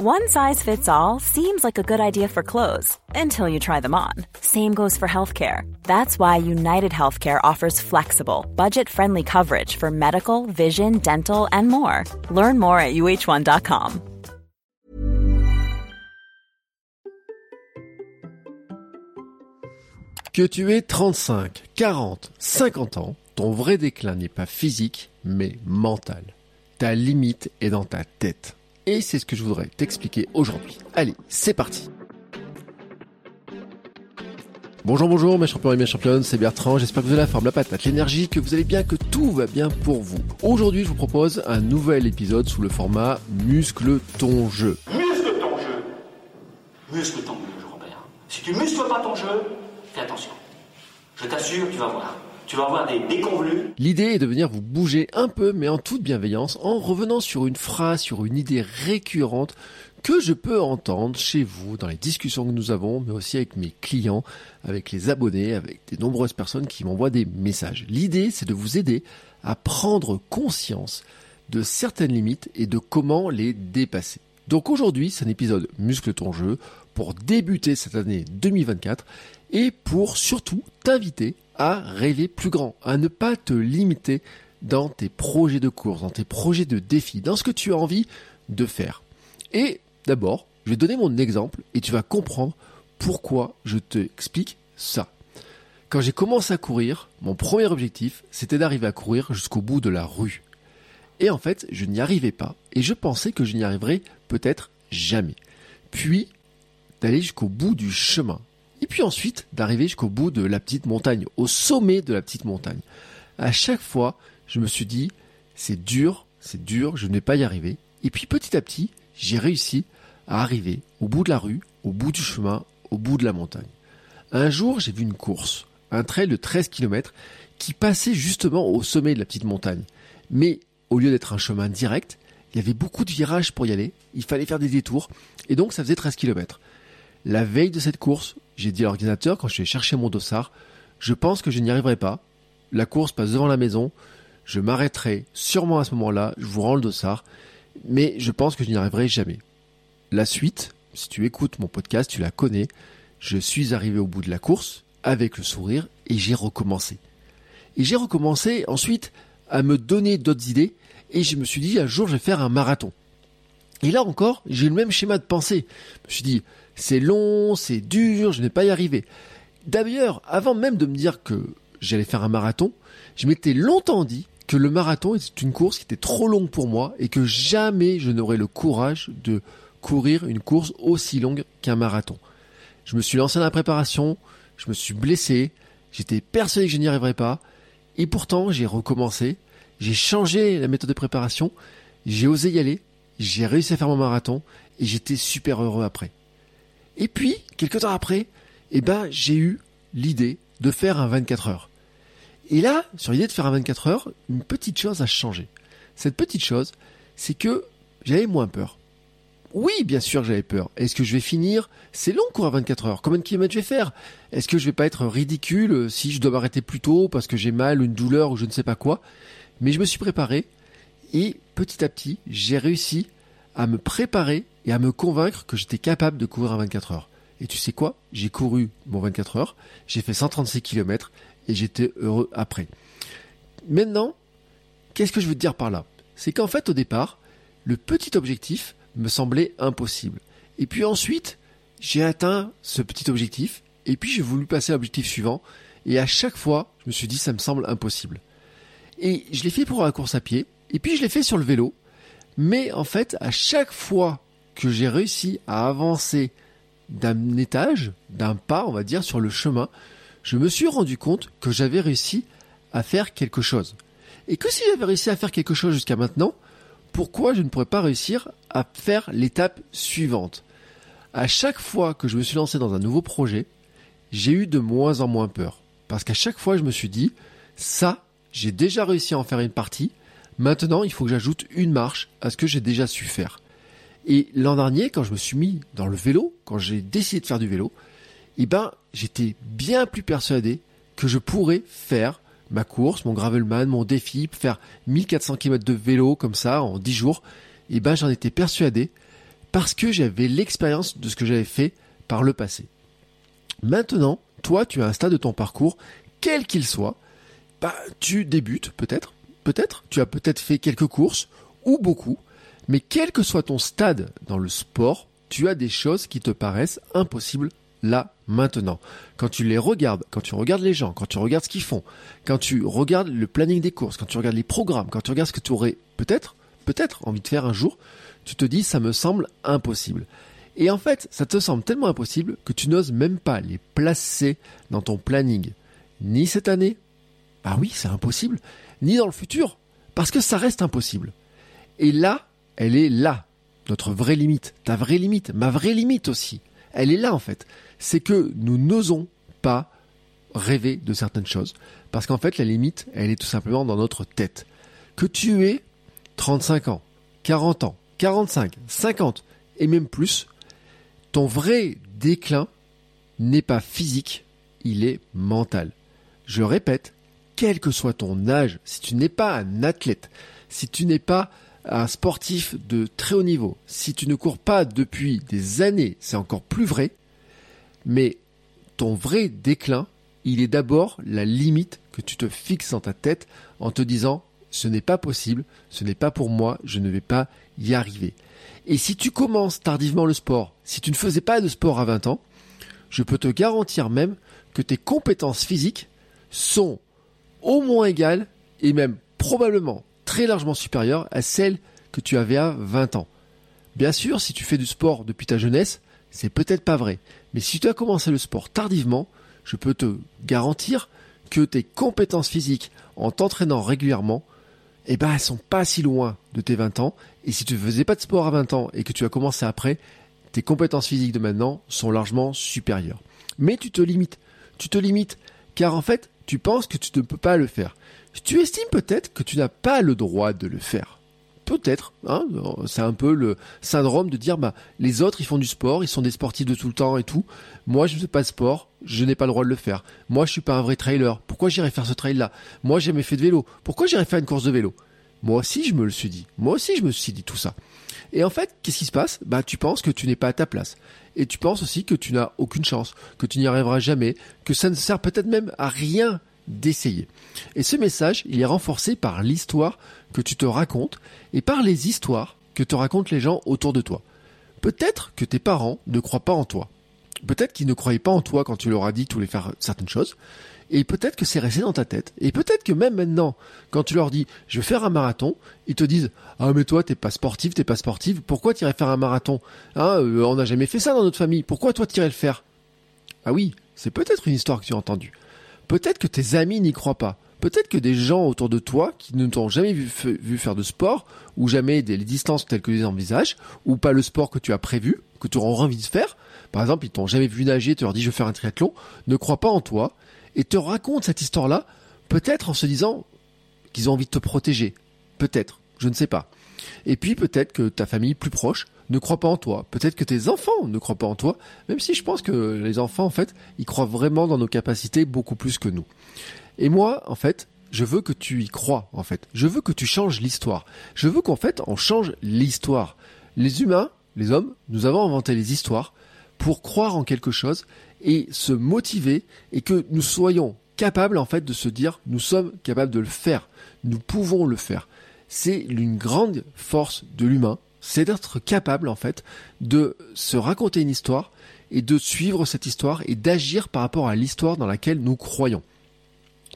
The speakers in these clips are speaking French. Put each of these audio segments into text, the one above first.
One size fits all seems like a good idea for clothes until you try them on. Same goes for healthcare. That's why United Healthcare offers flexible, budget friendly coverage for medical, vision, dental, and more. Learn more at uh1.com. Que tu aies 35, 40, 50 ans, ton vrai déclin n'est pas physique, mais mental. Ta limite est dans ta tête. Et c'est ce que je voudrais t'expliquer aujourd'hui. Allez, c'est parti Bonjour, bonjour mes champions et mes championnes, c'est Bertrand, j'espère que vous avez la forme, la patate, l'énergie, que vous allez bien, que tout va bien pour vous. Aujourd'hui, je vous propose un nouvel épisode sous le format Muscle ton jeu. Muscle ton jeu. Muscle ton jeu, Robert. Si tu muscles pas ton jeu, fais attention. Je t'assure, tu vas voir. Tu vas avoir des déconvenus. L'idée est de venir vous bouger un peu, mais en toute bienveillance, en revenant sur une phrase, sur une idée récurrente que je peux entendre chez vous dans les discussions que nous avons, mais aussi avec mes clients, avec les abonnés, avec des nombreuses personnes qui m'envoient des messages. L'idée, c'est de vous aider à prendre conscience de certaines limites et de comment les dépasser. Donc aujourd'hui, c'est un épisode Muscle ton jeu pour débuter cette année 2024 et pour surtout t'inviter rêver plus grand, à ne pas te limiter dans tes projets de course, dans tes projets de défi, dans ce que tu as envie de faire. Et d'abord, je vais donner mon exemple et tu vas comprendre pourquoi je t'explique ça. Quand j'ai commencé à courir, mon premier objectif, c'était d'arriver à courir jusqu'au bout de la rue. Et en fait, je n'y arrivais pas et je pensais que je n'y arriverais peut-être jamais. Puis, d'aller jusqu'au bout du chemin. Puis ensuite, d'arriver jusqu'au bout de la petite montagne, au sommet de la petite montagne. À chaque fois, je me suis dit, c'est dur, c'est dur, je ne vais pas y arriver. Et puis petit à petit, j'ai réussi à arriver au bout de la rue, au bout du chemin, au bout de la montagne. Un jour, j'ai vu une course, un trail de 13 km qui passait justement au sommet de la petite montagne. Mais au lieu d'être un chemin direct, il y avait beaucoup de virages pour y aller, il fallait faire des détours, et donc ça faisait 13 km. La veille de cette course, j'ai dit à l'ordinateur, quand je allé chercher mon dossard, je pense que je n'y arriverai pas. La course passe devant la maison. Je m'arrêterai sûrement à ce moment-là. Je vous rends le dossard. Mais je pense que je n'y arriverai jamais. La suite, si tu écoutes mon podcast, tu la connais. Je suis arrivé au bout de la course avec le sourire et j'ai recommencé. Et j'ai recommencé ensuite à me donner d'autres idées et je me suis dit un jour je vais faire un marathon. Et là encore, j'ai le même schéma de pensée. Je me suis dit, c'est long, c'est dur, je n'ai pas y arriver. D'ailleurs, avant même de me dire que j'allais faire un marathon, je m'étais longtemps dit que le marathon était une course qui était trop longue pour moi et que jamais je n'aurais le courage de courir une course aussi longue qu'un marathon. Je me suis lancé dans la préparation, je me suis blessé, j'étais persuadé que je n'y arriverais pas, et pourtant j'ai recommencé, j'ai changé la méthode de préparation, j'ai osé y aller, j'ai réussi à faire mon marathon et j'étais super heureux après. Et puis, quelques temps après, eh ben, j'ai eu l'idée de faire un 24 heures. Et là, sur l'idée de faire un 24 heures, une petite chose a changé. Cette petite chose, c'est que j'avais moins peur. Oui, bien sûr j'avais peur. Est-ce que je vais finir C'est long courir 24 heures? Combien de kilomètres je vais faire? Est-ce que je vais pas être ridicule si je dois m'arrêter plus tôt parce que j'ai mal, une douleur ou je ne sais pas quoi? Mais je me suis préparé et petit à petit, j'ai réussi à me préparer et à me convaincre que j'étais capable de courir un 24 heures. Et tu sais quoi? J'ai couru mon 24 heures, j'ai fait 136 km et j'étais heureux après. Maintenant, qu'est-ce que je veux te dire par là? C'est qu'en fait, au départ, le petit objectif me semblait impossible. Et puis ensuite, j'ai atteint ce petit objectif, et puis j'ai voulu passer à l'objectif suivant, et à chaque fois, je me suis dit, ça me semble impossible. Et je l'ai fait pour la course à pied, et puis je l'ai fait sur le vélo. Mais en fait, à chaque fois que j'ai réussi à avancer d'un étage, d'un pas, on va dire, sur le chemin, je me suis rendu compte que j'avais réussi à faire quelque chose. Et que si j'avais réussi à faire quelque chose jusqu'à maintenant, pourquoi je ne pourrais pas réussir à faire l'étape suivante? À chaque fois que je me suis lancé dans un nouveau projet, j'ai eu de moins en moins peur. Parce qu'à chaque fois, je me suis dit, ça, j'ai déjà réussi à en faire une partie, Maintenant, il faut que j'ajoute une marche à ce que j'ai déjà su faire. Et l'an dernier, quand je me suis mis dans le vélo, quand j'ai décidé de faire du vélo, eh ben, j'étais bien plus persuadé que je pourrais faire ma course, mon gravelman, mon défi, faire 1400 km de vélo comme ça en 10 jours. Eh ben, j'en étais persuadé parce que j'avais l'expérience de ce que j'avais fait par le passé. Maintenant, toi, tu as un stade de ton parcours, quel qu'il soit, bah, tu débutes peut-être, peut-être, tu as peut-être fait quelques courses, ou beaucoup, mais quel que soit ton stade dans le sport, tu as des choses qui te paraissent impossibles là, maintenant. Quand tu les regardes, quand tu regardes les gens, quand tu regardes ce qu'ils font, quand tu regardes le planning des courses, quand tu regardes les programmes, quand tu regardes ce que tu aurais peut-être, peut-être envie de faire un jour, tu te dis ça me semble impossible. Et en fait, ça te semble tellement impossible que tu n'oses même pas les placer dans ton planning. Ni cette année, ah oui, c'est impossible, ni dans le futur, parce que ça reste impossible. Et là, elle est là, notre vraie limite, ta vraie limite, ma vraie limite aussi. Elle est là en fait. C'est que nous n'osons pas rêver de certaines choses, parce qu'en fait la limite, elle est tout simplement dans notre tête. Que tu aies 35 ans, 40 ans, 45, 50 et même plus, ton vrai déclin n'est pas physique, il est mental. Je répète, quel que soit ton âge, si tu n'es pas un athlète, si tu n'es pas un sportif de très haut niveau, si tu ne cours pas depuis des années, c'est encore plus vrai, mais ton vrai déclin, il est d'abord la limite que tu te fixes dans ta tête en te disant ce n'est pas possible, ce n'est pas pour moi, je ne vais pas y arriver. Et si tu commences tardivement le sport, si tu ne faisais pas de sport à 20 ans, je peux te garantir même que tes compétences physiques sont au moins égales et même probablement très largement supérieures à celles que tu avais à 20 ans. Bien sûr, si tu fais du sport depuis ta jeunesse, c'est peut-être pas vrai. Mais si tu as commencé le sport tardivement, je peux te garantir que tes compétences physiques en t'entraînant régulièrement eh ben, elles sont pas si loin de tes 20 ans. Et si tu ne faisais pas de sport à 20 ans et que tu as commencé après, tes compétences physiques de maintenant sont largement supérieures. Mais tu te limites. Tu te limites car en fait, tu penses que tu ne peux pas le faire. Tu estimes peut-être que tu n'as pas le droit de le faire. Peut-être, hein, c'est un peu le syndrome de dire bah les autres ils font du sport, ils sont des sportifs de tout le temps et tout. Moi je ne fais pas de sport, je n'ai pas le droit de le faire. Moi je suis pas un vrai trailer. Pourquoi j'irais faire ce trail là Moi j'ai jamais fait de vélo. Pourquoi j'irais faire une course de vélo? Moi aussi je me le suis dit. Moi aussi je me suis dit tout ça. Et en fait, qu'est-ce qui se passe? Bah tu penses que tu n'es pas à ta place. Et tu penses aussi que tu n'as aucune chance, que tu n'y arriveras jamais, que ça ne sert peut-être même à rien d'essayer. Et ce message, il est renforcé par l'histoire que tu te racontes et par les histoires que te racontent les gens autour de toi. Peut-être que tes parents ne croient pas en toi. Peut-être qu'ils ne croyaient pas en toi quand tu leur as dit tu voulais faire certaines choses. Et peut-être que c'est resté dans ta tête. Et peut-être que même maintenant, quand tu leur dis je vais faire un marathon, ils te disent ah mais toi t'es pas sportif, t'es pas sportive, pourquoi tu irais faire un marathon? Hein, euh, On n'a jamais fait ça dans notre famille. Pourquoi toi tu irais le faire? Ah oui, c'est peut-être une histoire que tu as entendue. Peut-être que tes amis n'y croient pas. Peut-être que des gens autour de toi qui ne t'ont jamais vu, faire de sport, ou jamais des distances telles que tu les envisages, ou pas le sport que tu as prévu, que tu auras envie de faire, par exemple, ils t'ont jamais vu nager, tu leur dis je vais faire un triathlon, ne croient pas en toi, et te racontent cette histoire-là, peut-être en se disant qu'ils ont envie de te protéger. Peut-être, je ne sais pas. Et puis peut-être que ta famille plus proche ne croit pas en toi. Peut-être que tes enfants ne croient pas en toi, même si je pense que les enfants, en fait, ils croient vraiment dans nos capacités beaucoup plus que nous. Et moi, en fait, je veux que tu y crois, en fait. Je veux que tu changes l'histoire. Je veux qu'en fait, on change l'histoire. Les humains, les hommes, nous avons inventé les histoires pour croire en quelque chose et se motiver et que nous soyons capables, en fait, de se dire, nous sommes capables de le faire. Nous pouvons le faire. C'est une grande force de l'humain c'est d'être capable en fait de se raconter une histoire et de suivre cette histoire et d'agir par rapport à l'histoire dans laquelle nous croyons.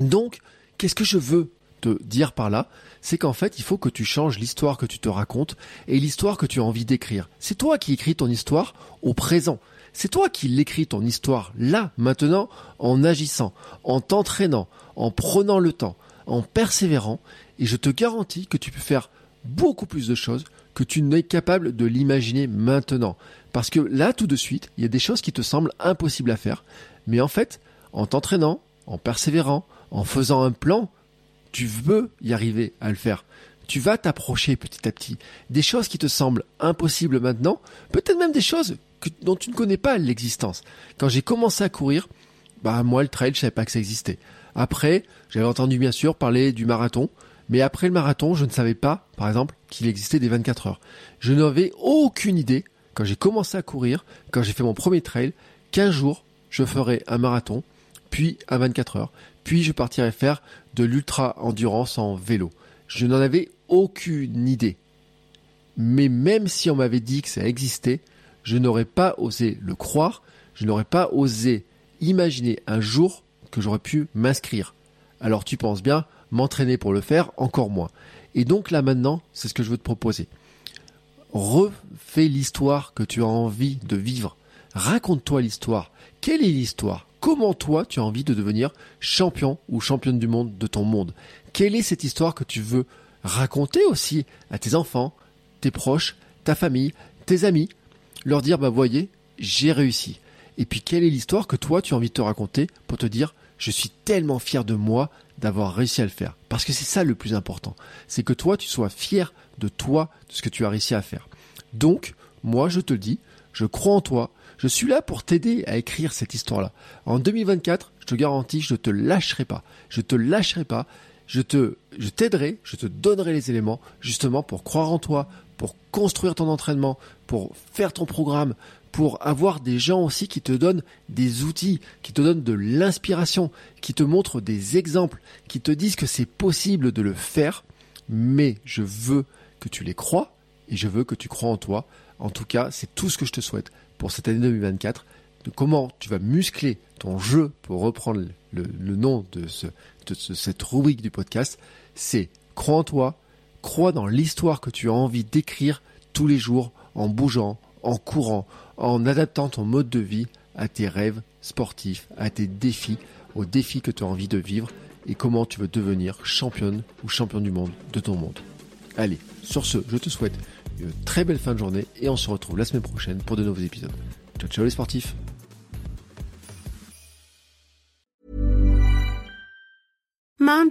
Donc, qu'est-ce que je veux te dire par là? C'est qu'en fait, il faut que tu changes l'histoire que tu te racontes et l'histoire que tu as envie d'écrire. C'est toi qui écris ton histoire au présent. C'est toi qui l'écris ton histoire là, maintenant, en agissant, en t'entraînant, en prenant le temps, en persévérant, et je te garantis que tu peux faire beaucoup plus de choses que tu n'es capable de l'imaginer maintenant. Parce que là, tout de suite, il y a des choses qui te semblent impossibles à faire. Mais en fait, en t'entraînant, en persévérant, en faisant un plan, tu veux y arriver à le faire. Tu vas t'approcher petit à petit. Des choses qui te semblent impossibles maintenant, peut-être même des choses dont tu ne connais pas l'existence. Quand j'ai commencé à courir, bah moi le trail, je savais pas que ça existait. Après, j'avais entendu bien sûr parler du marathon, mais après le marathon, je ne savais pas, par exemple, qu'il existait des 24 heures. Je n'avais aucune idée quand j'ai commencé à courir, quand j'ai fait mon premier trail, qu'un jour, je ferai un marathon, puis un 24 heures, puis je partirai faire de l'ultra endurance en vélo. Je n'en avais aucune idée. Mais même si on m'avait dit que ça existait, je n'aurais pas osé le croire, je n'aurais pas osé imaginer un jour que j'aurais pu m'inscrire. Alors tu penses bien, m'entraîner pour le faire, encore moins. Et donc là maintenant, c'est ce que je veux te proposer. Refais l'histoire que tu as envie de vivre. Raconte-toi l'histoire. Quelle est l'histoire? Comment toi tu as envie de devenir champion ou championne du monde de ton monde? Quelle est cette histoire que tu veux raconter aussi à tes enfants, tes proches, ta famille, tes amis? Leur dire bah voyez, j'ai réussi. Et puis quelle est l'histoire que toi tu as envie de te raconter pour te dire je suis tellement fier de moi d'avoir réussi à le faire? Parce que c'est ça le plus important. C'est que toi tu sois fier de toi, de ce que tu as réussi à faire. Donc, moi je te le dis, je crois en toi, je suis là pour t'aider à écrire cette histoire-là. En 2024, je te garantis, je ne te lâcherai pas. Je te lâcherai pas. Je te, t'aiderai, je te donnerai les éléments justement pour croire en toi, pour construire ton entraînement, pour faire ton programme, pour avoir des gens aussi qui te donnent des outils, qui te donnent de l'inspiration, qui te montrent des exemples, qui te disent que c'est possible de le faire, mais je veux que tu les crois et je veux que tu crois en toi. En tout cas, c'est tout ce que je te souhaite pour cette année 2024, de comment tu vas muscler ton jeu, pour reprendre le, nom de, ce, de cette rubrique du podcast, c'est crois en toi, crois dans l'histoire que tu as envie d'écrire tous les jours en bougeant, en courant, en adaptant ton mode de vie à tes rêves sportifs, à tes défis, aux défis que tu as envie de vivre et comment tu veux devenir championne ou champion du monde de ton monde. Allez, sur ce, je te souhaite une très belle fin de journée et on se retrouve la semaine prochaine pour de nouveaux épisodes. Ciao ciao les sportifs